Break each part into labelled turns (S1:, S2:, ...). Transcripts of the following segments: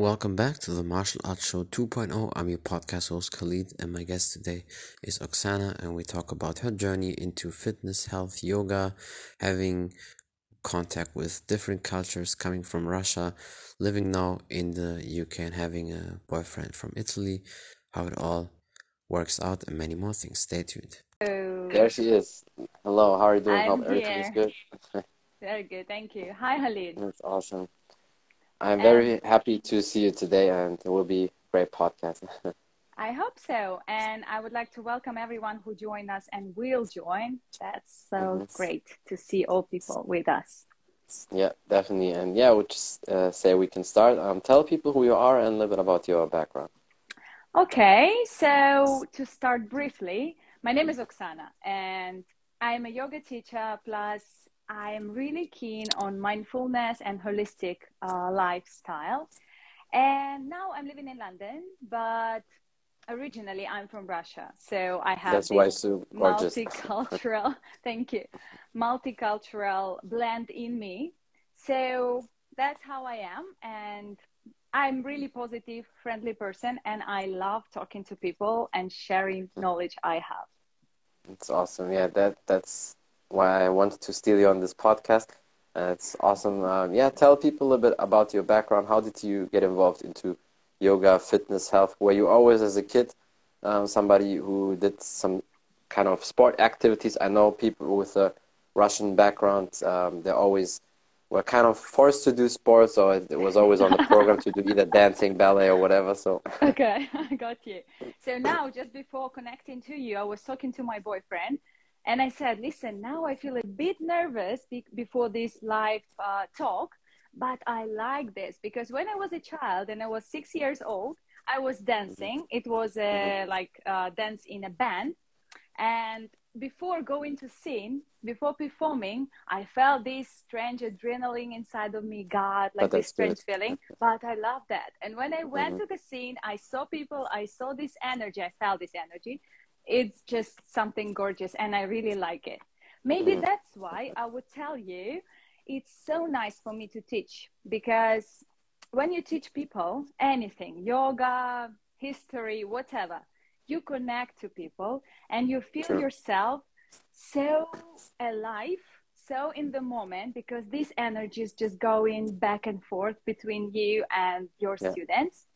S1: Welcome back to the Martial Arts Show 2.0. I'm your podcast host Khalid, and my guest today is Oksana, and we talk about her journey into fitness, health, yoga, having contact with different cultures coming from Russia, living now in the UK, and having a boyfriend from Italy, how it all works out, and many more things. Stay tuned.
S2: Hello.
S3: There she is. Hello, how are you doing?
S2: I'm
S3: Hope everything is good.
S2: Very good, thank you. Hi, Khalid.
S3: That's awesome. I'm
S2: And
S3: very happy to see you today, and it will be a great podcast.
S2: I hope so. And I would like to welcome everyone who joined us and will join. That's so
S3: Mhm.
S2: great to see all people with us.
S3: Yeah, definitely. And yeah, we'll just uh, say we can start. Um, tell people who you are and a little bit about your background.
S2: Okay, so to start briefly, my name is Oksana, and I'm a yoga teacher. Plus, I am really keen on mindfulness and holistic uh, lifestyle. And now I'm living in London, but originally I'm from Russia, so I have
S3: That's why so gorgeous.
S2: multicultural. thank you, multicultural blend in me. So that's how I am, and I'm really positive, friendly person, and I love talking to people and sharing knowledge I have.
S3: It's awesome. Yeah, that that's why I wanted to steal you on this podcast. Uh, it's awesome. Um, yeah, tell people a bit about your background. How did you get involved into yoga, fitness, health? Were you always, as a kid, um, somebody who did some kind of sport activities? I know people with a Russian background, um, they always were kind of forced to do sports, or it was always on the program to do either dancing, ballet, or whatever. So,
S2: Okay, I got you. So now, just before connecting to you, I was talking to my boyfriend, and I said, "Listen, now I feel a bit nervous be- before this live uh, talk, but I like this because when I was a child and I was six years old, I was dancing. It was a, like uh, dance in a band, and before going to scene, before performing, I felt this strange adrenaline inside of me, God, like this
S3: that's good.
S2: strange feeling. But I love that. And when I went to the scene, I saw people, I saw this energy, I felt this energy. It's just something gorgeous, and I really like it. Maybe
S3: Mhm.
S2: that's why I would tell you it's so nice for me to teach because when you teach people anything, yoga, history, whatever, you connect to people and you feel
S3: True.
S2: yourself so alive, so in the moment because this energy is just going back and forth between you and your
S3: Yeah.
S2: students.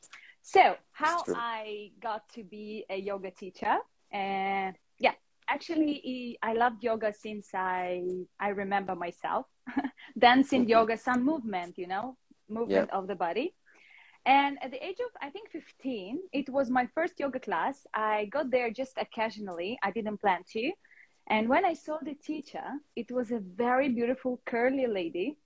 S2: So, how. I got to be a yoga teacher, and yeah, actually, I loved yoga since I I remember myself dancing yoga, some movement, you know, movement of the body. And at the age of, I think, 15, it was my first yoga class. I got there just occasionally. I didn't plan to. And when I saw the teacher, it was a very beautiful, curly lady.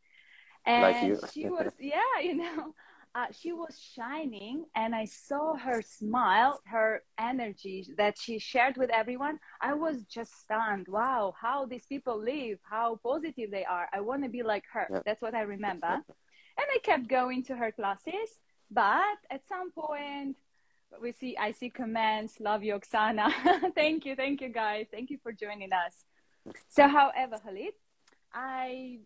S2: And
S3: Like
S2: she was, yeah, you know, uh, she was shining. And I saw her smile, her energy that she shared with everyone. I was just stunned. Wow, how these people live, how positive they are. I want to be like her.
S3: Yeah.
S2: That's what I remember. And I kept going to her classes. But at some point, we see I see comments. Love you, Oksana. thank you, thank you, guys. Thank you for joining us. So, however, Khalid, I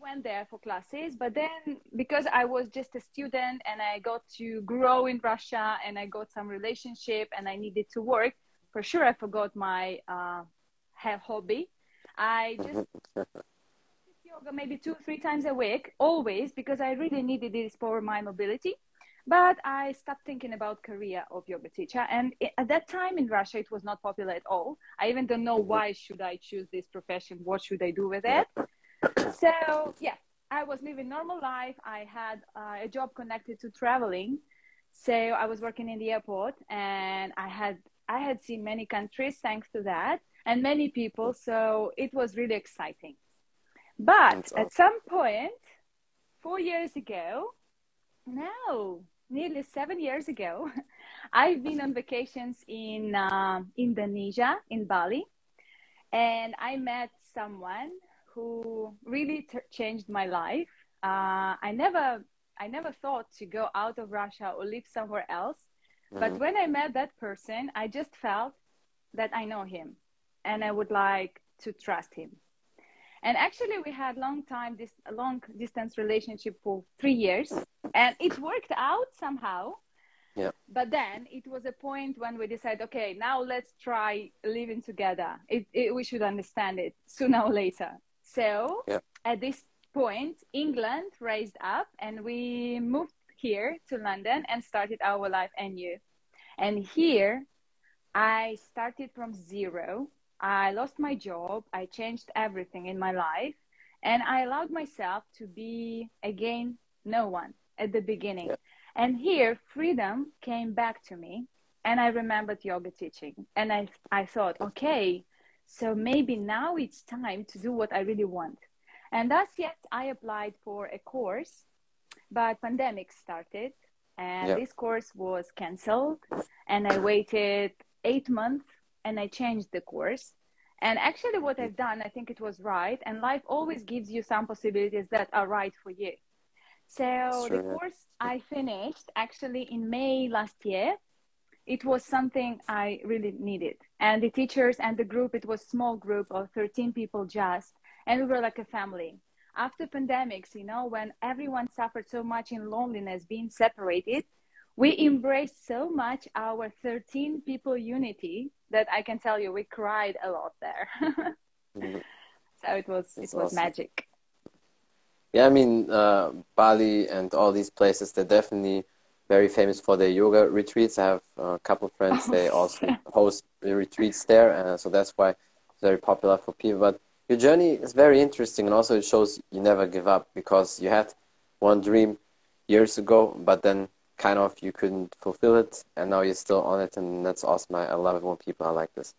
S2: Went there for classes, but then because I was just a student and I got to grow in Russia and I got some relationship and I needed to work, for sure I forgot my uh, hobby. I just yoga maybe two three times a week always because i really needed this for my mobility. But i stopped thinking about career of yoga teacher and at that time in russia it was not popular at all. I even don't know why should i choose this profession what should i do with it so yeah i was living normal life. I had uh, a job connected to traveling. So i was working in the airport and i had i had seen many countries thanks to that and many people. So it was really exciting. But
S3: That's
S2: at some point, four years ago, no, nearly seven years ago, I've been on vacations in um Indonesia, in Bali, and I met someone who really t- changed my life. Uh, I never, I never thought to go out of Russia or live somewhere else. But
S3: Mhm.
S2: when I met that person, I just felt that I know him, and I would like to trust him. And actually, we had long time this long distance relationship for three years, and it worked out somehow.
S3: Yeah.
S2: But then it was a point when we decided, okay, now let's try living together. It, it, we should understand it sooner or later. So
S3: Yeah.
S2: at this point, England raised up, and we moved here to London and started our life anew. And here, I started from zero. I lost my job. I changed everything in my life. And I allowed myself to be again no one at the beginning.
S3: Yeah.
S2: And here, freedom came back to me. And I remembered yoga teaching. And I, I thought, okay, so maybe now it's time to do what I really want. And thus, yes, I applied for a course, but pandemic started and this course was canceled and I waited eight months and I changed the course. And actually, what I've done, I think it was right. And life always gives you some possibilities that are right for you. So
S3: Sure,
S2: the course I finished actually in May last year. It was something I really needed. And the teachers and the group, it was small group of 13 people just, and we were like a family. After pandemics, you know, when everyone suffered so much in loneliness, being separated, we embraced so much our 13 people unity that I can tell you we cried a lot there.
S3: Mhm.
S2: so it was
S3: That's
S2: it was
S3: awesome.
S2: magic.
S3: Yeah, I mean, uh, Bali and all these places, they're definitely very famous for their yoga retreats. I have a couple of friends,
S2: Oh,
S3: they also
S2: yeah.
S3: host retreats there, uh, so that's why it's very popular for people. But your journey is very interesting, and also it shows you never give up because you had one dream years ago, but then kind of you couldn't fulfill it, and now you're still on it, and that's awesome. I, I love it when people are like this.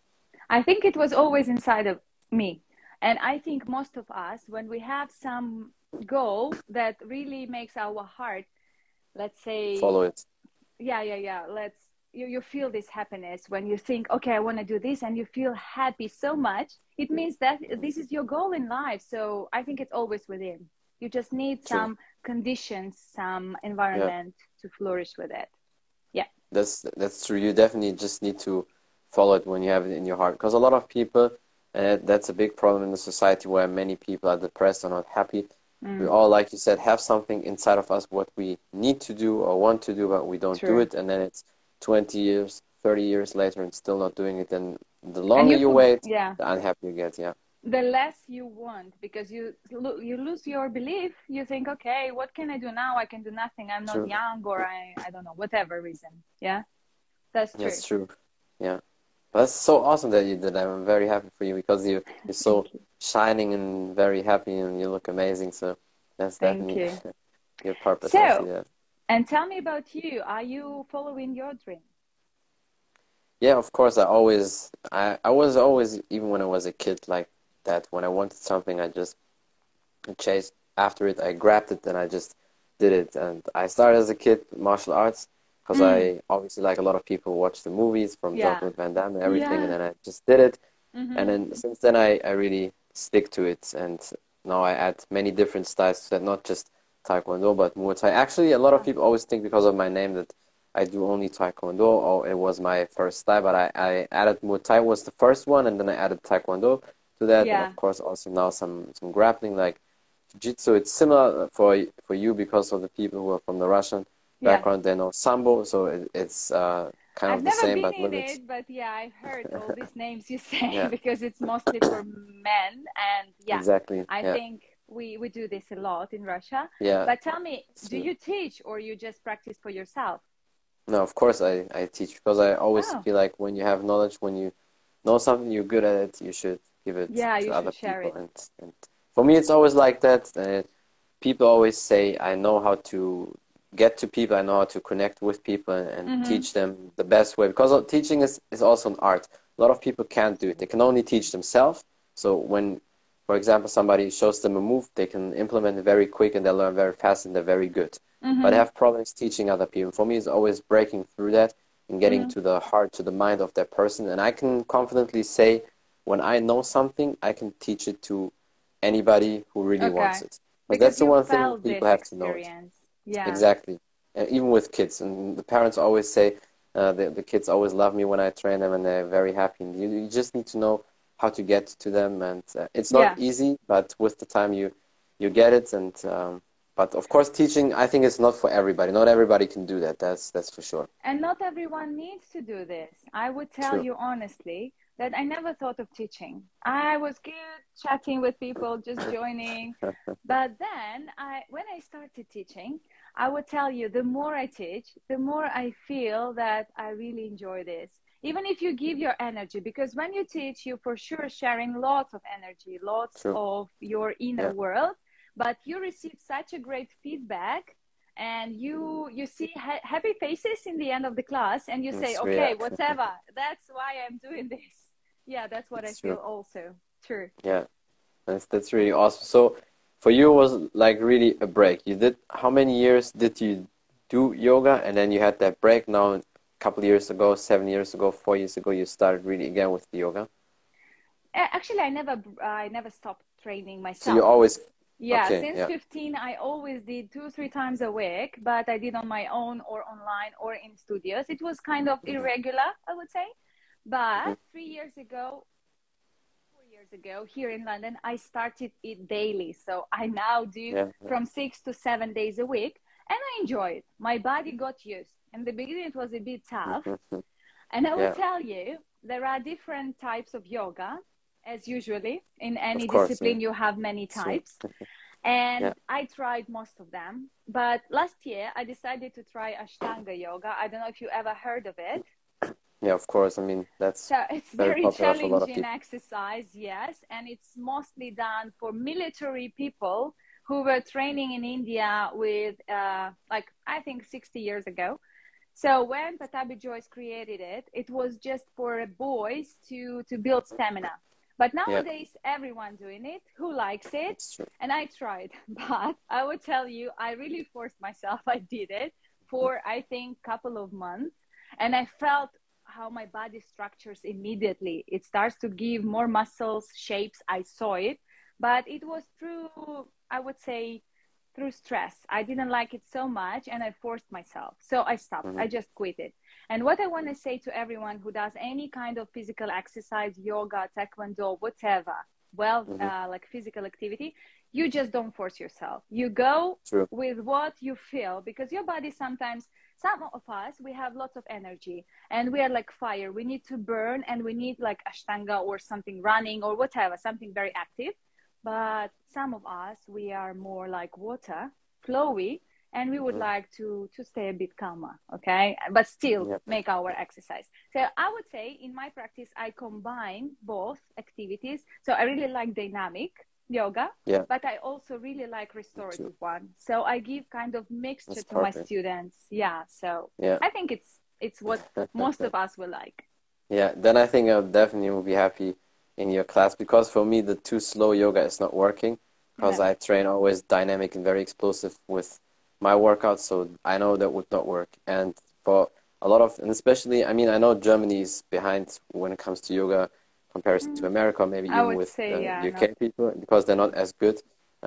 S2: I think it was always inside of me. And I think most of us, when we have some goal that really makes our heart, let's say,
S3: Follow it.
S2: yeah, yeah, yeah, let's, you, you feel this happiness when you think, okay, I want to do this, and you feel happy so much, it means that this is your goal in life. So I think it's always within. You just need
S3: True.
S2: some conditions, some environment to flourish with it.
S3: Yeah that's that's true. You definitely just need to follow it when you have it in your heart. Because a lot of people, uh, that's a big problem in the society where many people are depressed or not happy.
S2: Mm.
S3: We all, like you said, have something inside of us what we need to do or want to do, but we don't do it, and then it's 20 years, 30 years later, and still not doing it. And the longer
S2: you
S3: you, wait,
S2: Yeah.
S3: the unhappier you get. Yeah,
S2: the less you want because you you lose your belief you think okay what can i do now i can do nothing i'm not
S3: True.
S2: young or i i don't know whatever reason yeah that's true
S3: that's true. Yeah, that's so awesome that you did. that. I'm very happy for you because you you're so
S2: you.
S3: shining and very happy, and you look amazing. So that's
S2: Thank
S3: definitely your purpose.
S2: So- and tell me about you are you following your dream
S3: Yeah, of course. I always, I, I was always, even when I was a kid, like that. When I wanted something, I just chased after it. I grabbed it and I just did it. And I started as a kid martial arts because
S2: Mm.
S3: I obviously, like a lot of people, watch the movies from
S2: Yeah.
S3: Jean-Claude Van Damme and everything.
S2: Yeah.
S3: And then I just did it.
S2: Mhm.
S3: And then since then, I, I really stick to it. And now I add many different styles to that, not just Taekwondo, but Muay Thai. Actually, a lot of people always think because of my name that I do only Taekwondo or it was my first style, but I, I added Muay Thai was the first one, and then I added Taekwondo to that,
S2: Yeah.
S3: and of course also now some some grappling like Jiu-Jitsu. It's similar for for you because of the people who are from the Russian background. They know Sambo, so it, it's uh, kind
S2: I've
S3: of the same, but it.
S2: but yeah, I've heard all these names you say
S3: Yeah.
S2: because it's mostly for men, and yeah,
S3: Exactly.
S2: I
S3: yeah.
S2: think we we do this a lot in Russia.
S3: yeah.
S2: But tell me, do you teach or you just practice for yourself?
S3: No, of course I, I teach because I always
S2: Oh.
S3: feel like when you have knowledge, when you know something, you're good at it, you should give it
S2: Yeah,
S3: to
S2: you
S3: other
S2: should share
S3: people.
S2: it.
S3: And, and for me, it's always like that. Uh, people always say I know how to get to people, I know how to connect with people and,
S2: Mhm.
S3: teach them the best way because teaching is, is also an art. A lot of people can't do it. They can only teach themselves. So when, for example, somebody shows them a move, they can implement it very quick and they learn very fast and they're very good
S2: Mhm.
S3: but I have problems teaching other people. For me, it's always breaking through that and getting
S2: Mhm.
S3: to the heart, to the mind of that person. And I can confidently say, when I know something, I can teach it to anybody who really
S2: Okay.
S3: wants it. But
S2: Because
S3: that's the one thing people have to know. it.
S2: Yeah.
S3: Exactly. And even with kids, and the parents always say, uh, the, the kids always love me when I train them, and they're very happy. And you, you just need to know how to get to them, and uh, it's not
S2: Yeah.
S3: easy, but with the time you you get it, and um, but of course, teaching I think it's not for everybody. Not everybody can do that. That's that's for sure.
S2: And not everyone needs to do this. I would tell
S3: True.
S2: you honestly that I never thought of teaching. I was good chatting with people, just joining. but then I when I started teaching, I would tell you the more I teach, the more I feel that I really enjoy this. Even if you give your energy, because when you teach, you for sure sharing lots of energy, lots
S3: True.
S2: of your inner
S3: Yeah.
S2: world, but you receive such a great feedback and you you see ha- happy faces in the end of the class and you say okay
S3: yeah.
S2: whatever that's why i'm doing this yeah that's what
S3: That's
S2: i feel also true
S3: Yeah, that's that's really awesome. So for you, it was like really a break. You did how many years did you do yoga, and then you had that break. Now, a couple years ago, seven years ago, four years ago, you started really again with the yoga.
S2: Actually i never i never stopped training myself.
S3: So you always
S2: yeah
S3: okay,
S2: since
S3: yeah.
S2: 15 i always did two three times a week but i did on my own or online or in studios it was kind of
S3: Mm-hmm.
S2: irregular i would say but three years ago years ago here in london i started it daily so i now do
S3: Yeah,
S2: from six to seven days a week and i enjoy it my body got used in the beginning it was a bit tough and I will
S3: Yeah.
S2: tell you, there are different types of yoga, as usually in any
S3: course,
S2: discipline,
S3: yeah.
S2: you have many types. And
S3: Yeah.
S2: I tried most of them. But last year, I decided to try Ashtanga yoga. I don't know if you ever heard of it.
S3: Yeah, of course. I mean, that's
S2: So it's
S3: Very
S2: very,
S3: popular for a lot of
S2: challenging exercise, yes. And it's mostly done for military people who were training in India with, uh, like, I think 60 years ago. So when Pattabhi Jois created it, it was just for boys to, to build stamina. But nowadays, everyone doing it who likes it. And I tried, but I would tell you, I really forced myself. I did it for, I think, couple of months. And I felt how my body structures immediately. It starts to give more muscles, shapes. I saw it, but it was through, I would say, through stress. I didn't like it so much and I forced myself. So I stopped.
S3: Mhm.
S2: I just quit it. And what I want to say to everyone who does any kind of physical exercise, yoga, taekwondo, whatever, well,
S3: Mhm.
S2: uh, like physical activity, you just don't force yourself. You go
S3: True.
S2: with what you feel because your body sometimes, some of us, we have lots of energy and we are like fire. We need to burn and we need like Ashtanga or something running or whatever, something very active. But some of us, we are more like water, flowy, and we would
S3: Mhm.
S2: like to to stay a bit calmer, okay? But still
S3: Yep.
S2: make our exercise. So I would say in my practice, I combine both activities. So I really like dynamic yoga,
S3: Yeah.
S2: but I also really like restorative one. So I give kind of mixture
S3: That's
S2: to my students. Yeah. So
S3: Yeah.
S2: I think it's it's what most of us will like.
S3: Yeah, then I think I definitely will be happy in your class because for me the too slow yoga is not working because
S2: Yeah.
S3: I train always dynamic and very explosive with my workouts, so I know that would not work. And for a lot of, and especially, I mean, I know Germany is behind when it comes to yoga comparison to America, maybe
S2: Mm. I
S3: even with
S2: say,
S3: uh,
S2: yeah,
S3: UK people because they're not as good.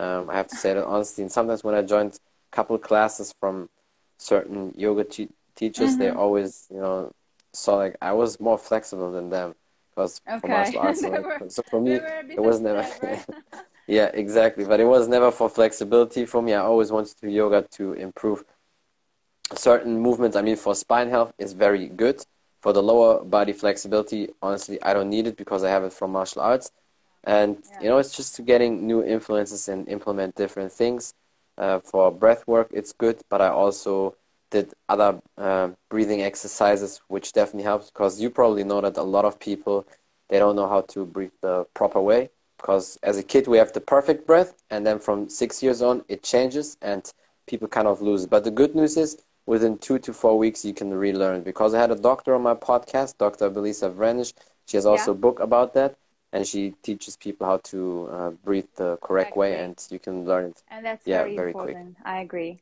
S3: Um, I have to say that honestly. And sometimes when I joined a couple classes from certain yoga te- teachers, they
S2: Mhm.
S3: always, you know, saw like I was more flexible than them because for
S2: Okay.
S3: martial arts. Like,
S2: were-
S3: so for me,
S2: They were a bit
S3: it was never. yeah, exactly. But it was never for flexibility for me. I always wanted to do yoga to improve certain movements. I mean, for spine health, is very good. For the lower body flexibility, honestly, I don't need it because I have it from martial arts. And
S2: Yeah.
S3: you know, it's just getting new influences and implement different things. Uh, for breath work, it's good, but I also did other uh, breathing exercises, which definitely helps because you probably know that a lot of people they don't know how to breathe the proper way. Because as a kid, we have the perfect breath, and then from six years on, it changes, and people kind of lose. But the good news is, within two to four weeks, you can relearn. Because I had a doctor on my podcast, Dr. Belisa Vranich. She has also
S2: Yeah.
S3: a book about that, and she teaches people how to uh, breathe the correct way, and you can learn it.
S2: And that's
S3: Yeah,
S2: very,
S3: very quick.
S2: I agree.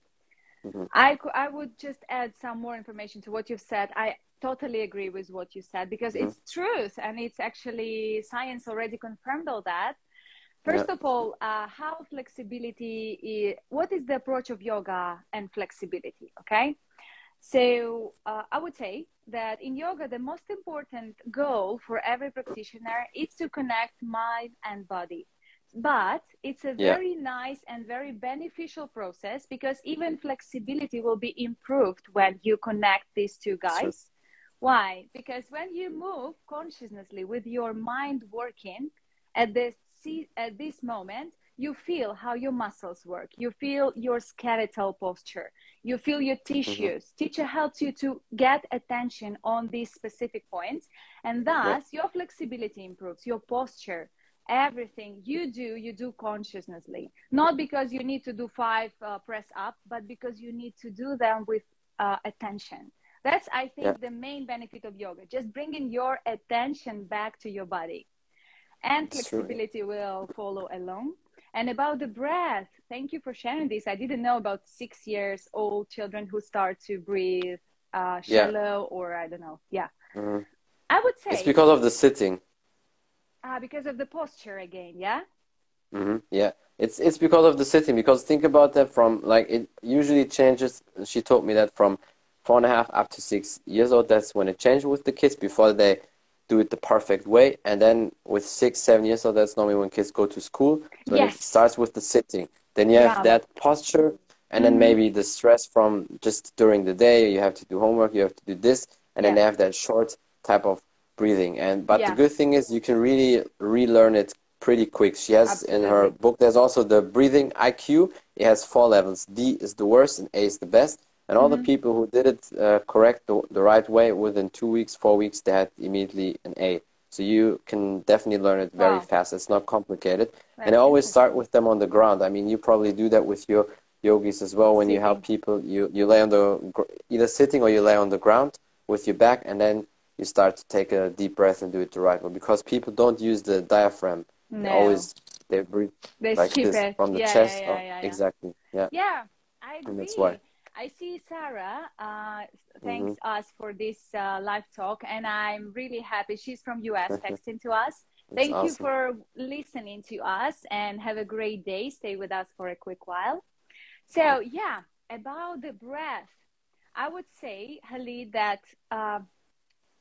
S3: Mhm.
S2: I, I would just add some more information to what you've said. I totally agree with what you said because
S3: Mhm.
S2: it's truth and it's actually science already confirmed all that. First
S3: Yeah.
S2: of all, uh, how flexibility is, what is the approach of yoga and flexibility? Okay. So uh, I would say that in yoga, the most important goal for every practitioner is to connect mind and body. But it's a
S3: Yeah.
S2: very nice and very beneficial process because even flexibility will be improved when you connect these two guys. Why? Because when you move consciously with your mind working at this at this moment, you feel how your muscles work. You feel your skeletal posture. You feel your tissues. Teacher helps you to get attention on these specific points, and thus your flexibility improves, your posture, everything you do, you do consciously. Not because you need to do five uh, press up, but because you need to do them with uh, attention. That's, I think,
S3: Yeah.
S2: the main benefit of yoga. Just bringing your attention back to your body. And flexibility will follow along. And about the breath, thank you for sharing this. I didn't know about six years old children who start to breathe uh,
S3: Yeah.
S2: shallow or I don't know. Yeah.
S3: Mhm.
S2: I would say
S3: It's because of the sitting.
S2: uh, because of the posture again. Yeah.
S3: hmm Yeah, it's it's because of the sitting. Because think about that from like it usually changes. She told me that from four and a half up to six years old. That's when it changes with the kids before they do it the perfect way. And then with six, seven years old, that's normally when kids go to school. So it starts with the sitting. Then you have
S2: Bravo.
S3: that posture, and then
S2: Mhm.
S3: maybe the stress from just during the day. You have to do homework. You have to do this, and then
S2: Yeah.
S3: they have that short type of breathing. And but
S2: Yeah.
S3: the good thing is you can really relearn it pretty quick. She has in her book. There's also the breathing IQ. It has four levels. D is the worst, and A is the best. And all
S2: Mhm.
S3: the people who did it uh, correct the, the right way within two weeks, four weeks, they had immediately an A. So you can definitely learn it very
S2: Wow.
S3: fast. It's not complicated. and I always start with them on the ground. I mean, you probably do that with your yogis as well. When you help people, you, you lay on the gr- either sitting or you lay on the ground with your back, and then you start to take a deep breath and do it the right way. Because people don't use the diaphragm. They always they breathe
S2: They
S3: like this
S2: it.
S3: from the
S2: yeah,
S3: chest.
S2: Yeah, yeah,
S3: up.
S2: yeah, yeah.
S3: Exactly. Yeah.
S2: Yeah, I agree.
S3: And that's why.
S2: I see Sarah uh,
S3: Mm-hmm.
S2: thanks us for this uh, live talk, and I'm really happy. She's from US, texting to us. Thank you for listening to us, and have a great day. Stay with us for a quick while. So yeah, about the breath, I would say, Khalid, that uh,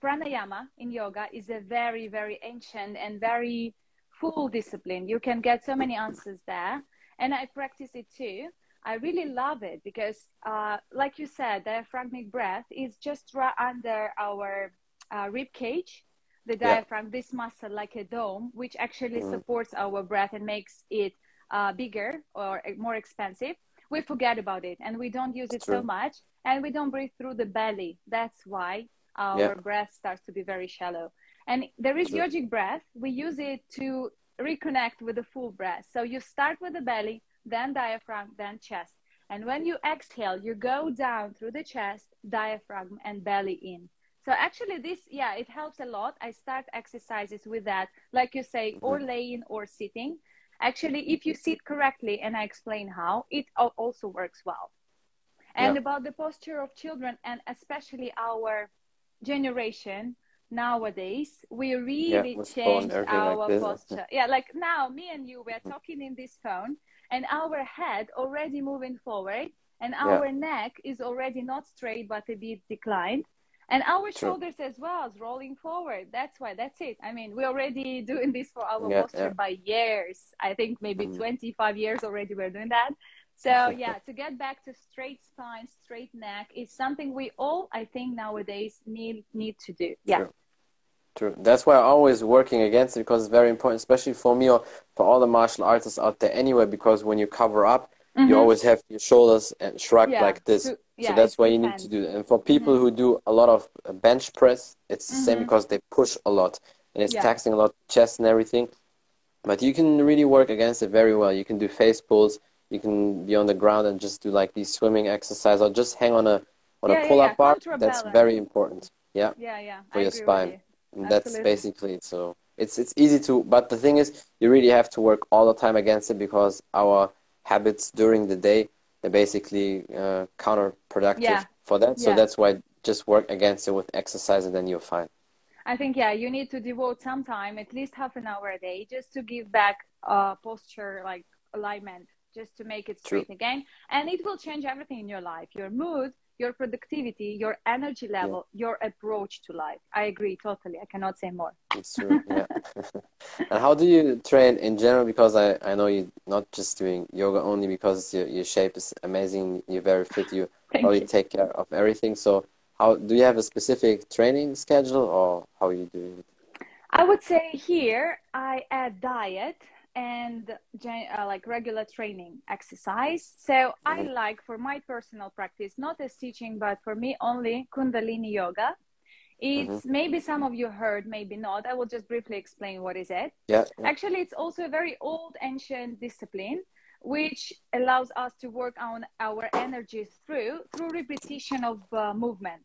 S2: pranayama in yoga is a very, very ancient and very full discipline. You can get so many answers there, and I practice it too. I really love it because, uh, like you said, diaphragmic breath is just right under our uh, rib cage, the
S3: Yeah.
S2: diaphragm, this muscle like a dome, which actually
S3: Mm.
S2: supports our breath and makes it uh, bigger or more expensive. We forget about it and we don't use it so much, and we don't breathe through the belly. That's why our
S3: Yeah.
S2: breath starts to be very shallow. And there is
S3: True.
S2: yogic breath. We use it to reconnect with the full breath. So you start with the belly, then diaphragm, then chest. And when you exhale, you go down through the chest, diaphragm, and belly in. So actually, this, yeah, it helps a lot. I start exercises with that, like you say, or laying or sitting. Actually, if you sit correctly, and I explain how, it also works well. And
S3: Yeah.
S2: about the posture of children, and especially our generation nowadays, we really
S3: phone,
S2: changed
S3: everything like
S2: our posture. Yeah, like now, me and you, we're talking in this phone, and our head already moving forward, and our neck is already not straight but a bit declined. And our
S3: True.
S2: shoulders as well is rolling forward. That's why. That's it. I mean, we're already doing this for our
S3: Yeah,
S2: posture
S3: yeah.
S2: by years. I think maybe
S3: Mhm.
S2: 25 years already we're doing that. So yeah, to get back to straight spine, straight neck is something we all, I think, nowadays need need to do. Yeah.
S3: True. That's why I'm always working against it because it's very important, especially for me or for all the martial artists out there anyway, because when you cover up, you
S2: Mhm.
S3: always have your shoulders and shrug
S2: Yeah,
S3: like this. so
S2: yeah,
S3: that's why you need to do that. And for people who do a lot of uh, bench press, it's the same
S2: Mhm.
S3: because they push a lot and it's
S2: Yeah.
S3: taxing a lot chest and everything. But you can really work against it very well. You can do face pulls. You can be on the ground and just do like these swimming exercises or just hang on a on a pull-up
S2: yeah,
S3: bar. That's very important. Yeah
S2: Yeah, yeah.
S3: for
S2: I
S3: your spine.
S2: You.
S3: That's basically it. So it's it's easy to, but the thing is, you really have to work all the time against it because our habits during the day they're basically uh, counterproductive
S2: Yeah.
S3: for that. So
S2: Yeah.
S3: that's why just work against it with exercise, and then you're fine.
S2: I think yeah, you need to devote some time, at least half an hour a day, just to give back uh, posture like alignment, just to make it
S3: True.
S2: straight again, and it will change everything in your life: your mood, your productivity, your energy level, yeah. your approach to life. I agree totally. I cannot say more.
S3: It's true. Yeah. and how do you train in general? Because I, I know you're not just doing yoga only because your, your shape is amazing. You're very fit. You probably you. take care of everything. So how do you have a specific training schedule or how are you doing it?
S2: I would say here I add diet and uh, like regular training exercise. So mm-hmm. I like for my personal practice, not as teaching, but for me only Kundalini yoga. It's mm-hmm. maybe some of you heard, maybe not. I will just briefly explain what is it.
S3: Yeah.
S2: Actually, it's also a very old, ancient discipline, which allows us to work on our energies through through repetition of uh, movement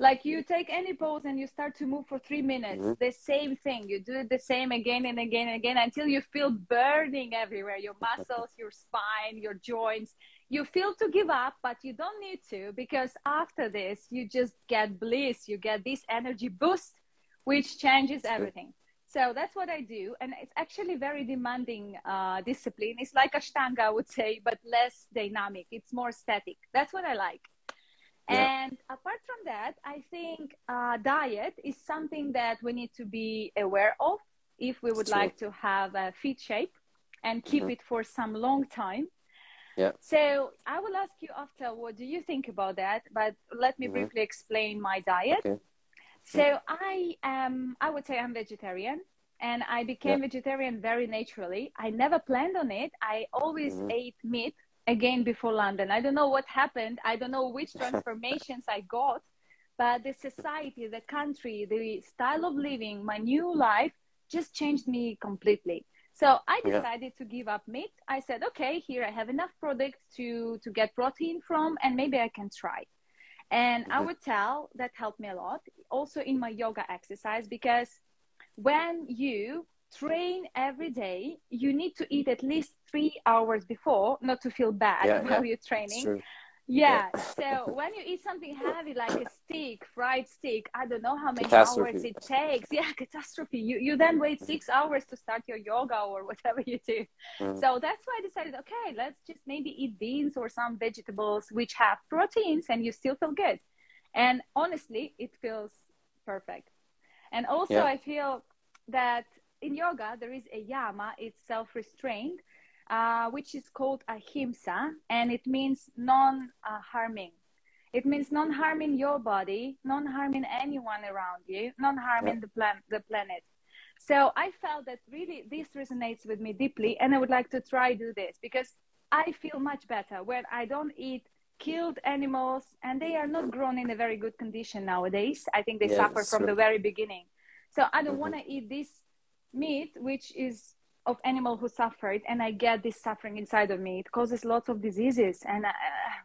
S2: like you take any pose and you start to move for three minutes mm-hmm. the same thing. You do the same again and again and again until you feel burning everywhere your muscles your spine your joints. You feel to give up but you don't need to because after this you just get bliss. You get this energy boost which changes everything. So that's what i do. And it's actually very demanding uh, discipline. It's like ashtanga i would say but less dynamic. It's more static. That's what i like yeah. And apart from that, I think uh, diet is something that we need to be aware of if we would like to have a fit shape and keep mm-hmm. it for some long time.
S3: Yeah.
S2: So I will ask you after what do you think about that, but let me mm-hmm. briefly explain my diet. Okay. So I am I would say I'm vegetarian and I became yeah. vegetarian very naturally. I never planned on it. I always mm-hmm. ate meat again before London. I don't know what happened. I don't know which transformations I got, but the society, the country, the style of living, my new life just changed me completely. So I decided yeah. to give up meat. I said, okay, here I have enough products to to get protein from, and maybe I can try. And mm-hmm. I would tell that helped me a lot. Also in my yoga exercise because when you train every day, you need to eat at least three hours before, not to feel bad yeah, while yeah. you're training. Yeah. yeah. so when you eat something heavy like a steak, fried steak, I don't know how many hours it takes. Yeah, catastrophe. You you then wait six hours to start your yoga or whatever you do. Mm. So that's why I decided, okay, let's just maybe eat beans or some vegetables which have proteins and you still feel good. And honestly, it feels perfect. And also yeah. I feel that in yoga, there is a yama, it's self restraint, uh, which is called ahimsa, and it means non harming. It means non harming your body, non harming anyone around you, non harming the, plan- the planet. So I felt that really this resonates with me deeply, and I would like to try do this because I feel much better when I don't eat killed animals and they are not grown in a very good condition nowadays. I think they yeah, suffer from true. the very beginning. So I don't mm-hmm. want to eat this meat which is of animal who suffered and i get this suffering inside of me. It causes lots of diseases and uh,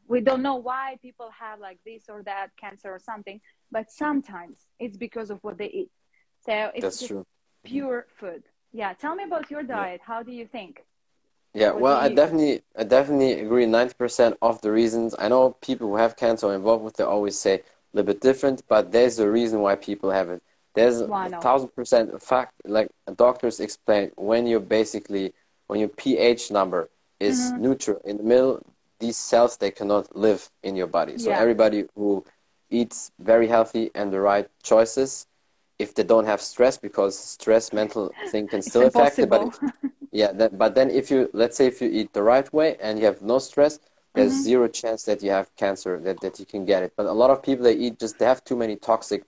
S2: we don't know why people have like this or that cancer or something but sometimes it's because of what they eat. So it's
S3: That's true.
S2: pure food. Yeah tell me about your diet. Yeah. how do you think?
S3: Yeah what well i definitely i definitely agree 90% of the reasons. I know people who have cancer involved with it always say a little bit different but there's a reason why people have it there's a thousand percent fact, like doctors explain, when you basically, when your pH number is mm-hmm. neutral in the middle, these cells, they cannot live in your body. So yeah. everybody who eats very healthy and the right choices, if they don't have stress, because stress, mental thing can still affect it, but yeah, that, but then if you, let's say if you eat the right way and you have no stress, there's mm-hmm. zero chance that you have cancer, that, that you can get it. But a lot of people, they eat just, they have too many toxic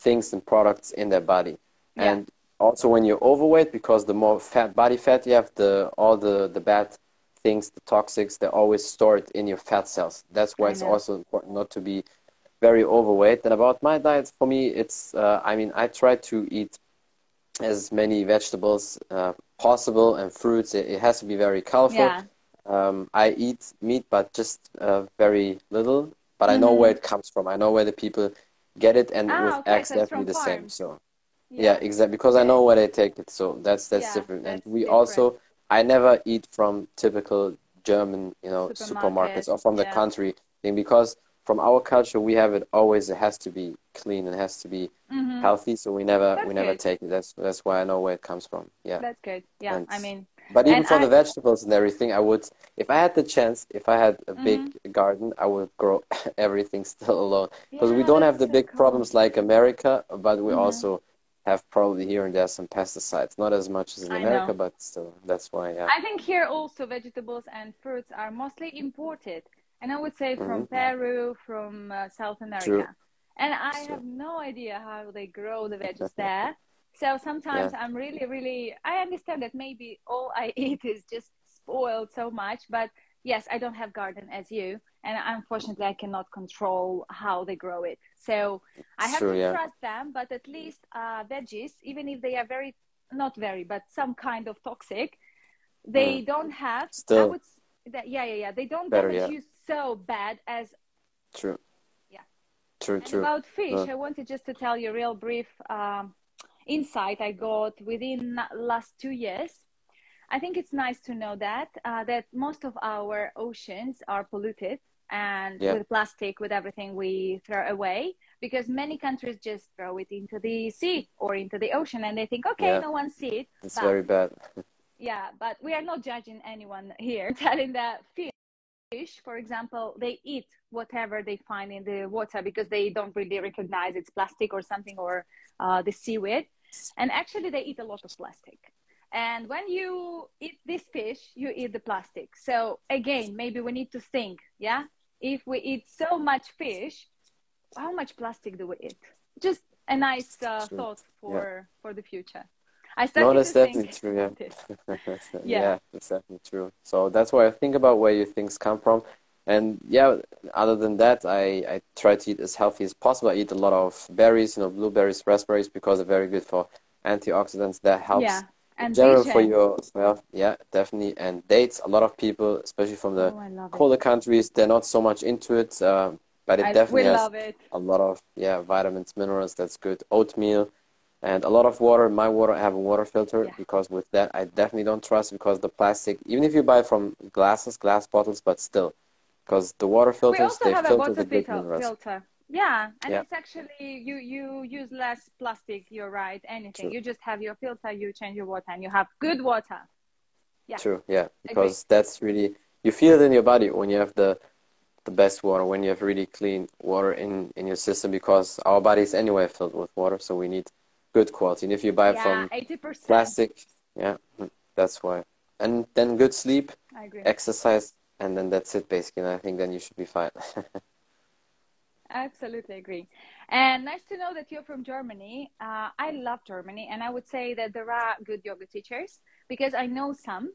S3: things and products in their body. Yeah. And also when you're overweight, because the more fat body fat you have, the all the, the bad things, the toxics, they're always stored in your fat cells. That's why it's also important not to be very overweight. And about my diet, for me, it's, uh, I mean, I try to eat as many vegetables uh, possible and fruits. It, it, has to be very colorful. Yeah. Um, I eat meat, but just uh, very little. But mm-hmm. I know mm-hmm. where it comes from. I know where the people get it and ah, with okay, so definitely the same so. Yeah, yeah exactly because i know where they take it so that's that's yeah, different. That's and we different. also i never eat from typical german you know supermarkets. or from the yeah. country thing because from our culture we have it always it has to be clean and has to be mm-hmm. healthy so we never that's we never good. take it. That's that's why i know where it comes from. Yeah.
S2: That's good. Yeah and, i mean
S3: But even
S2: And
S3: for the vegetables and everything, I would, if I had the chance, if I had a big
S2: Mm-hmm.
S3: garden, I would grow everything still alone. Because we don't have the
S2: so
S3: big
S2: cool.
S3: problems like America, but we
S2: Mhm.
S3: also have probably here and there some pesticides. Not as much as in
S2: I
S3: America,
S2: know.
S3: but still, that's why, yeah.
S2: I think here also vegetables and fruits are mostly imported, and I would say from
S3: Mhm.
S2: Peru, from uh, South America. And I
S3: True.
S2: have no idea how they grow the veggies there. So sometimes I'm really, really. I understand that maybe all I eat is just spoiled so much, but yes, I don't have garden as you, and unfortunately, I cannot control how they grow it. So I have to
S3: yeah.
S2: trust them, but at least uh, veggies, even if they are very, not very, but some kind of toxic, they don't have. I
S3: Mm.
S2: Would, that, yeah, yeah, yeah. They don't
S3: better,
S2: damage
S3: yeah.
S2: you so bad as.
S3: True.
S2: Yeah.
S3: True,
S2: And
S3: true.
S2: about fish,
S3: Uh.
S2: I wanted just to tell you real brief um, insight I got within last two years. I think it's nice to know that uh, that most of our oceans are polluted and
S3: Yeah.
S2: with plastic, with everything we throw away, because many countries just throw it into the sea or into the ocean, and they think, okay,
S3: Yeah.
S2: no one see it.
S3: It's
S2: but-
S3: very bad.
S2: yeah, but we are not judging anyone here. Telling that fish, for example, they eat whatever they find in the water because they don't really recognize it's plastic or something or uh, the seaweed. And actually, they eat a lot of plastic. And when you eat this fish, you eat the plastic. So again, maybe we need to think, yeah, if we eat so much fish, how much plastic do we eat? Just a nice uh, thought for for the future. I started
S3: No, that's
S2: to think
S3: definitely true, yeah. yeah.
S2: Yeah.
S3: that's definitely true. So that's why I think about where your things come from. And yeah, other than that, I, I try to eat as healthy as possible. I eat a lot of berries, you know, blueberries, raspberries, because they're very good for antioxidants. That helps
S2: Yeah,
S3: in general for your health. Yeah, definitely. And dates, a lot of people, especially from the
S2: Oh, love it.
S3: colder countries, they're not so much into it. Uh, but it
S2: I,
S3: definitely has
S2: it.
S3: a lot of yeah vitamins, minerals. That's good. Oatmeal, and a lot of water. My water, I have a water filter
S2: Yeah.
S3: because with that I definitely don't trust because the plastic. Even if you buy from glasses, glass bottles, but still, because the water filters they filter the good
S2: filter.
S3: minerals.
S2: filter. Yeah, and
S3: Yeah.
S2: it's actually you you use less plastic. You're right. Anything.
S3: True.
S2: You just have your filter. You change your water, and you have good water. Yeah.
S3: True. Yeah, because that's really you feel it in your body when you have the the best water when you have really clean water in in your system because our body is anyway filled with water, so we need good quality. And if you buy
S2: yeah,
S3: from
S2: eighty percent.
S3: plastic, yeah, that's why. And then good sleep,
S2: I agree.
S3: exercise, and then that's it basically. And I think then you should be fine.
S2: Absolutely agree. And nice to know that you're from Germany. Uh, I love Germany, and I would say that there are good yoga teachers because I know some.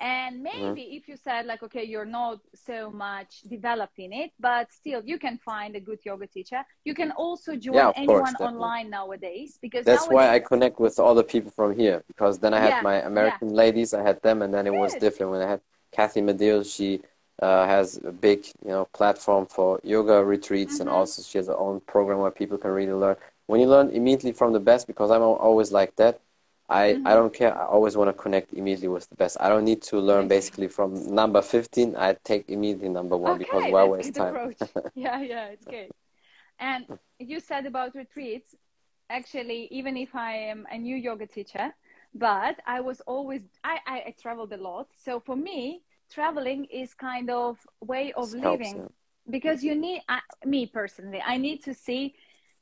S2: And maybe if you said like, okay, you're not so much developed in it, but still you can find a good yoga teacher. You can also join
S3: Yeah, of course,
S2: anyone online nowadays because
S3: That's why I connect with all the people from here because then I had
S2: Yeah,
S3: my
S2: yeah.
S3: American ladies, I had them, and then it was different when I had Kathy Medill, She uh, has a big, you know, platform for yoga retreats, and
S2: Mhm.
S3: also she has her own program where people can really learn. When you learn immediately from the best, because I'm always like that, I, I
S2: Mhm.
S3: don't care. I always want to connect immediately with the best. I don't need to learn
S2: Okay.
S3: basically from number 15. I take immediately number one because
S2: okay,
S3: why
S2: that's
S3: waste time?
S2: yeah, yeah, it's good. And you said about retreats. Actually, even if I am a new yoga teacher, but I was always I, I, I traveled a lot. So for me, traveling is kind of way of
S3: Helps,
S2: living
S3: yeah.
S2: because you mm-hmm. need I, me personally. I need to see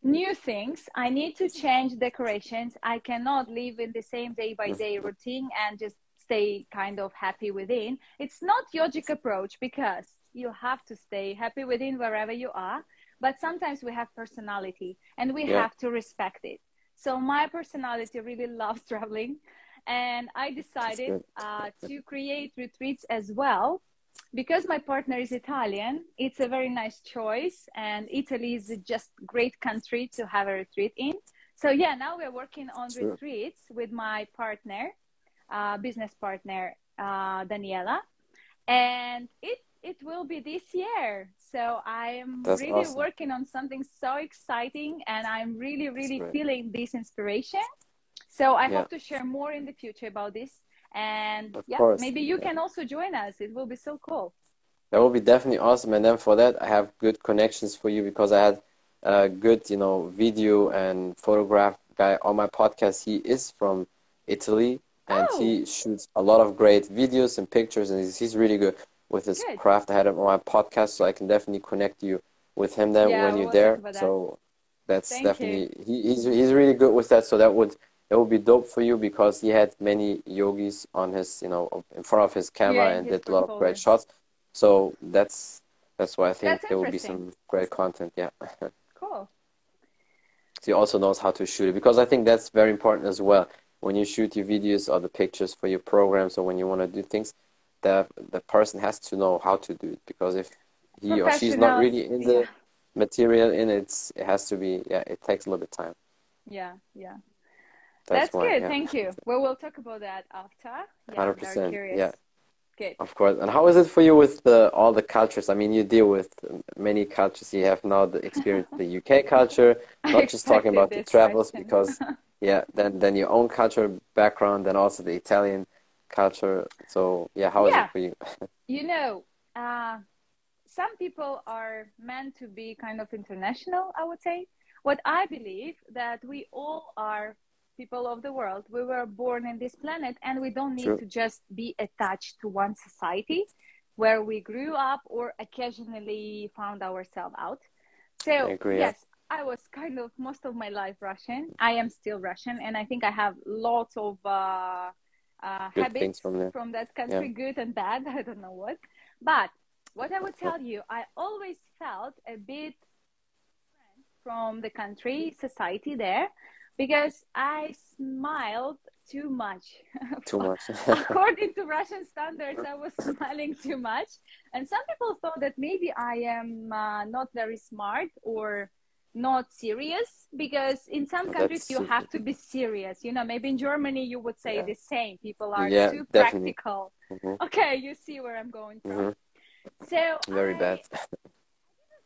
S2: new things. I need to change decorations. I cannot live in the same day by day routine and just stay kind of happy within. It's not yogic approach because you have to stay happy within wherever you are. But sometimes we have personality and we
S3: Yeah.
S2: have to respect it. So my personality really loves traveling. And I decided uh, to create retreats as well because my partner is Italian, it's a very nice choice, and Italy is just great country to have a retreat in. So yeah, now we're working on
S3: True.
S2: retreats with my partner, uh, business partner uh, Daniela, and it it will be this year. So I am
S3: That's
S2: really
S3: awesome.
S2: working on something so exciting, and I'm really really feeling this inspiration. So I
S3: Yeah.
S2: hope to share more in the future about this. And
S3: Of
S2: yeah,
S3: course,
S2: maybe you
S3: yeah.
S2: can also join us. It will be so cool.
S3: That will be definitely awesome. And then for that, I have good connections for you because I had a good, you know, video and photograph guy on my podcast. He is from Italy and
S2: Oh.
S3: he shoots a lot of great videos and pictures, and he's, he's really good with his
S2: Good.
S3: craft. I had him on my podcast, so I can definitely connect you with him then
S2: Yeah,
S3: when you're
S2: will
S3: there. So that's
S2: Thank
S3: definitely he, he's he's really good with that. So that would that would be dope for you because he had many yogis on his you know in front of his camera
S2: Yeah,
S3: and
S2: his
S3: did a lot of great shots. So that's that's why I think
S2: That's
S3: there will be some great content. Yeah.
S2: Cool.
S3: he also knows how to shoot it because I think that's very important as well. When you shoot your videos or the pictures for your programs or when you want to do things, the the person has to know how to do it because if he or she's not really in the
S2: Yeah.
S3: material in it, it has to be yeah, it takes a little bit of time.
S2: Yeah, yeah.
S3: That's,
S2: That's,
S3: why,
S2: good.
S3: yeah.
S2: Thank you. Well, we'll talk about that after. Yeah,
S3: 100%,
S2: curious.
S3: yeah.
S2: Good.
S3: Of course. And how is it for you with the, all the cultures? I mean, you deal with many cultures. You have now the experience the UK culture, not just talking about the travels
S2: question.
S3: because yeah, then then your own culture background, then also the Italian culture. So yeah, how is
S2: Yeah.
S3: it for you?
S2: you know, uh, some people are meant to be kind of international, I would say. What I believe that we all are people of the world. We were born in this planet and we don't need
S3: True.
S2: to just be attached to one society where we grew up or occasionally found ourselves out. So,
S3: I agree, yeah.
S2: yes, I was kind of most of my life Russian. I am still Russian and I think I have lots of uh, uh, habits
S3: from
S2: from that country, good and bad. I don't know what. But what I would tell you, I always felt a bit from the country, society there, because I smiled too much.
S3: Too much.
S2: According to Russian standards, I was smiling too much. And some people thought that maybe I am uh, not very smart or not serious because in some countries you have to be serious. You know, maybe in Germany you would say
S3: Yeah.
S2: the same. People are
S3: Yeah,
S2: too
S3: definitely.
S2: practical.
S3: Mhm,
S2: Okay, you see where I'm going from.
S3: mhm.
S2: So
S3: Very
S2: I
S3: bad.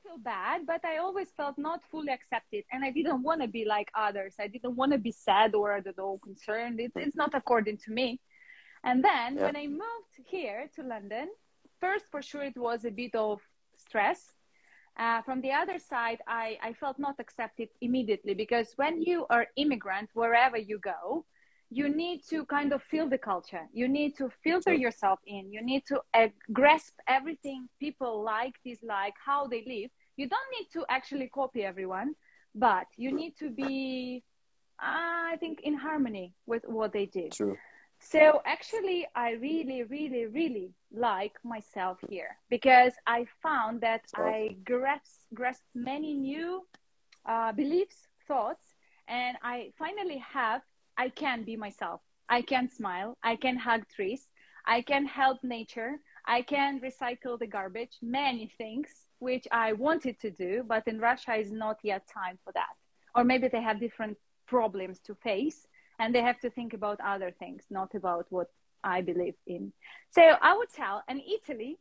S2: Feel bad, but I always felt not fully accepted, and I didn't want to be like others. I didn't want to be sad or I don't know concerned. It, it's not according to me. And then
S3: Yeah.
S2: when I moved here to London, first for sure it was a bit of stress. Uh, from the other side, I, I felt not accepted immediately because when you are immigrant, wherever you go, you need to kind of feel the culture. You need to filter yourself in. You need to uh, grasp everything people like, dislike, how they live. You don't need to actually copy everyone, but you need to be, uh, I think, in harmony with what they did.
S3: True.
S2: So actually, I really, really, really like myself here because I found that. I grasped, grasp many new uh, beliefs, thoughts, and I finally have, I can be myself. I can smile. I can hug trees. I can help nature. I can recycle the garbage, many things which I wanted to do, but in Russia is not yet time for that. Or maybe they have different problems to face and they have to think about other things, not about what I believe in. So I would tell, and Italy,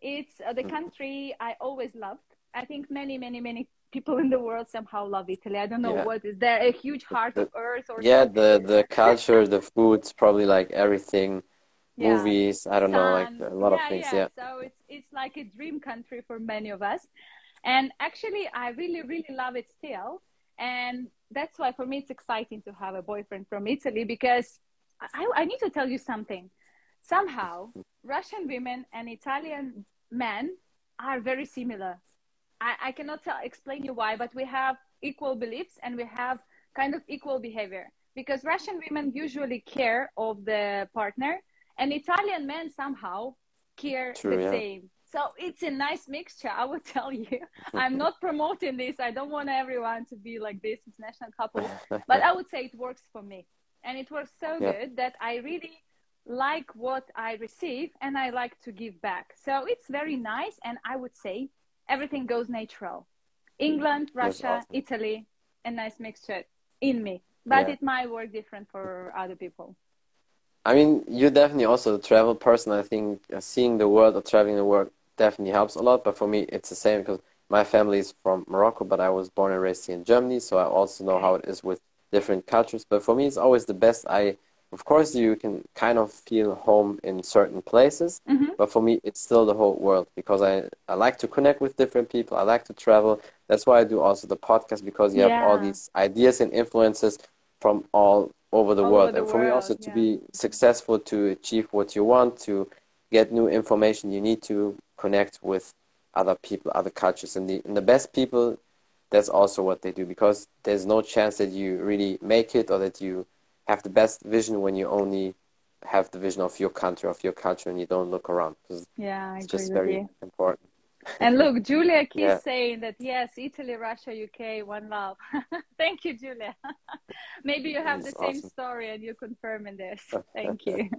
S2: it's uh, the
S3: Mm.
S2: country I always loved. I think many, many, many people in the world somehow love Italy. I don't know
S3: Yeah.
S2: what is there a huge heart of earth or
S3: Yeah,
S2: something?
S3: the the culture, the foods, probably like everything,
S2: Yeah.
S3: movies. I don't know, like a lot of things.
S2: Yeah.
S3: Yeah.
S2: So it's it's like a dream country for many of us. And actually I really, really love it still. And that's why for me it's exciting to have a boyfriend from Italy because I, I need to tell you something. Somehow Russian women and Italian men are very similar. I, I cannot tell, explain you why, but we have equal beliefs and we have kind of equal behavior because Russian women usually care of the partner and Italian men somehow care
S3: True,
S2: the
S3: yeah.
S2: same. So it's a nice mixture, I would tell you. I'm not promoting this. I don't want everyone to be like this international couple, but I would say it works for me. And it works so
S3: Yeah.
S2: good that I really like what I receive and I like to give back. So it's very nice. And I would say everything goes natural. England, Russia,
S3: awesome.
S2: Italy, a nice mixture in me. But
S3: Yeah.
S2: it might work different for other people.
S3: I mean, you're definitely also a travel person. I think uh, seeing the world or traveling the world definitely helps a lot. But for me, it's the same because my family is from Morocco, but I was born and raised here in Germany, so I also know how it is with different cultures. But for me, it's always the best. I, of course, you can kind of feel home in certain places,
S2: Mhm.
S3: but for me, it's still the whole world because I, I like to connect with different people. I like to travel. That's why I do also the podcast because you have all these ideas and influences from all over the
S2: All
S3: world.
S2: over the
S3: and for me also
S2: world,
S3: to be successful to achieve what you want to get new information you need to connect with other people other cultures. And the, and the best people that's also what they do because there's no chance that you really make it or that you have the best vision when you only have the vision of your country of your culture and you don't look around because
S2: Yeah, I
S3: it's just very
S2: you.
S3: important
S2: And look, Julia keeps
S3: Yeah.
S2: saying that yes, Italy, Russia, UK, one love. Thank you, Julia. Maybe you have the
S3: It's
S2: same story and you're confirming this. Thank you.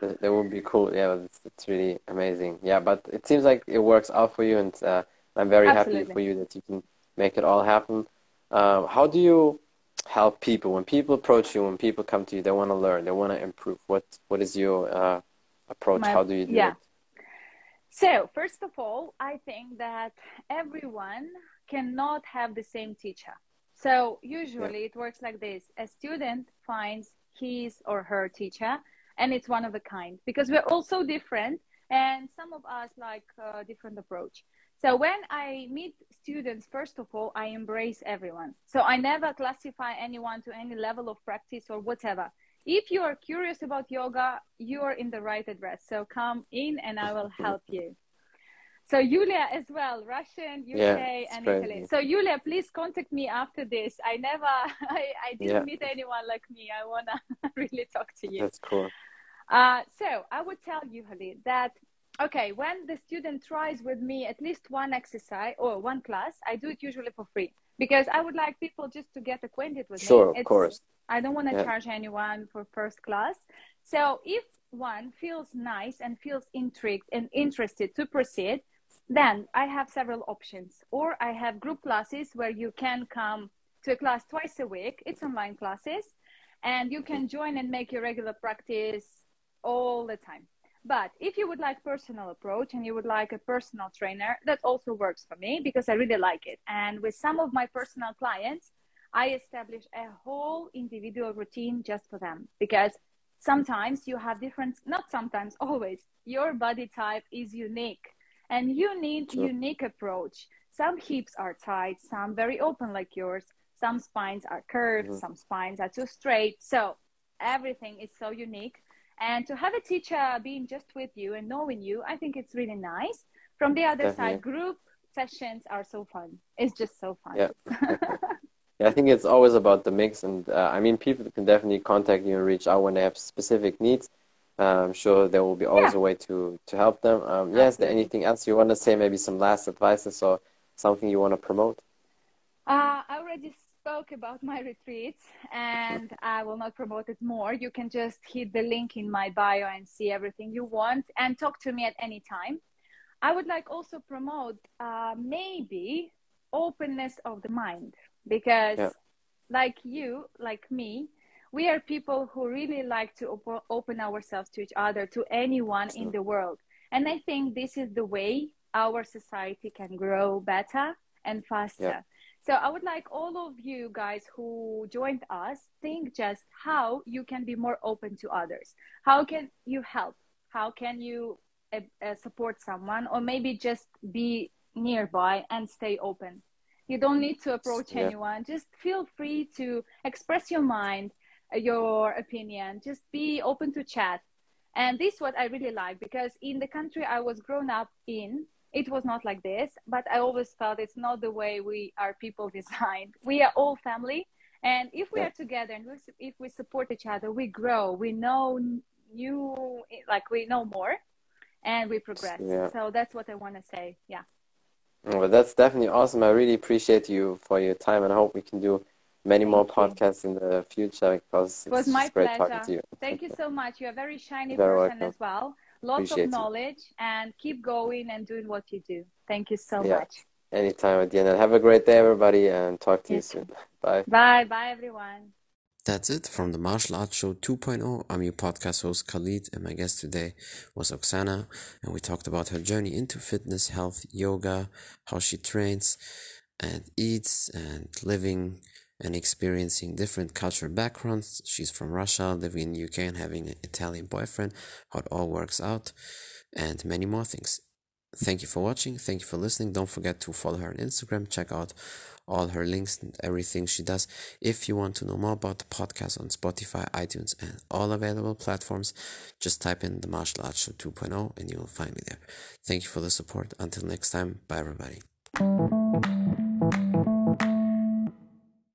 S3: That would be cool. Yeah, it's, it's really amazing. Yeah, but it seems like it works out for you, and uh, I'm very happy for you that you can make it all happen. Um, how do you help people when people approach you, when people come to you, they want to learn, they want to improve? What What is your uh, approach?
S2: My-
S3: how do you do
S2: yeah.
S3: it?
S2: So, first of all, I think that everyone cannot have the same teacher. So, usually it works like this a student finds his or her teacher, and it's one of a kind because we're all so different, and some of us like a different approach. So, when I meet students, first of all, I embrace everyone. So, I never classify anyone to any level of practice or whatever if you are curious about yoga, you are in the right address. So come in and I will help you. So Julia as well, Russian, UK,
S3: Yeah,
S2: and
S3: great.
S2: Italy. So Julia, please contact me after this. I never, I, I didn't
S3: Yeah.
S2: meet anyone like me. I wanna really talk to you.
S3: That's cool.
S2: Uh, so I would tell you, Khalid, that okay, when the student tries with me at least one exercise or one class, I do it usually for free because I would like people just to get acquainted with
S3: Sure,
S2: me.
S3: of course.
S2: I don't want to
S3: Yeah.
S2: charge anyone for first class. So if one feels nice and feels intrigued and interested to proceed, then I have several options. Or I have group classes where you can come to a class twice a week. It's online classes, and you can mm-hmm. join and make your regular practice all the time. But if you would like personal approach and you would like a personal trainer, that also works for me because I really like it. And with some of my personal clients, I establish a whole individual routine just for them because sometimes you have different, not sometimes, always, your body type is unique and you need
S3: Sure.
S2: unique approach. Some hips are tight, some very open like yours, some spines are curved,
S3: Mhm.
S2: some spines are too straight. So everything is so unique. And to have a teacher being just with you and knowing you, I think it's really nice. From the other
S3: Definitely.
S2: side, group sessions are so fun. It's just so fun.
S3: Yeah. Yeah, I think it's always about the mix, and uh, I mean, people can definitely contact you and reach out when they have specific needs. Uh, I'm sure there will be always
S2: Yeah.
S3: a way to to help them. Um, yeah, is there anything else you want to say? Maybe some last advices or something you want to promote?
S2: Uh, I already spoke about my retreats and I will not promote it more. You can just hit the link in my bio and see everything you want and talk to me at any time. I would like also promote uh, maybe openness of the mind because
S3: Yeah.
S2: like you, like me, we are people who really like to op- open ourselves to each other, to anyone in the world. And I think this is the way our society can grow better and faster. So I would like all of you guys who joined us think just how you can be more open to others. How can you help? How can you uh, uh, support someone or maybe just be nearby and stay open? You don't need to approach
S3: Yeah.
S2: anyone. Just feel free to express your mind, uh, your opinion. Just be open to chat. And this is what I really like because in the country I was grown up in, it was not like this. But I always felt it's not the way we are people designed. We are all family, and if we
S3: Yeah.
S2: are together and if we support each other, we grow. We know new, like we know more, and we progress.
S3: Yeah.
S2: So that's what I want to say. Yeah.
S3: Well, that's definitely awesome. I really appreciate you for your time, and I hope we can do many more
S2: you.
S3: podcasts in the future because
S2: It was
S3: it's
S2: my
S3: great
S2: pleasure.
S3: talking to you.
S2: Thank you so much. You're a very shiny
S3: very
S2: person
S3: welcome.
S2: as well. Lots
S3: Appreciate
S2: of
S3: you.
S2: knowledge and keep going and doing what you do. Thank you so
S3: Yeah.
S2: much.
S3: Anytime at the end. Have a great day, everybody, and talk to you
S2: You
S3: soon. Bye.
S2: Bye. Bye, everyone.
S1: That's it from the Martial Arts Show 2.0. I'm your podcast host Khalid, and my guest today was Oksana, and we talked about her journey into fitness, health, yoga, how she trains and eats, and living and experiencing different cultural backgrounds. She's from Russia, living in UK, and having an Italian boyfriend, how it all works out, and many more things.
S3: thank you for watching. Thank you for listening. Don't forget to follow her on Instagram. Check out all her links and everything she does. If you want to know more about the podcast on Spotify, iTunes, and all available platforms, just type in the Martial Arts Show 2.0 and you will find me there. Thank you for the support. Until next time, bye everybody.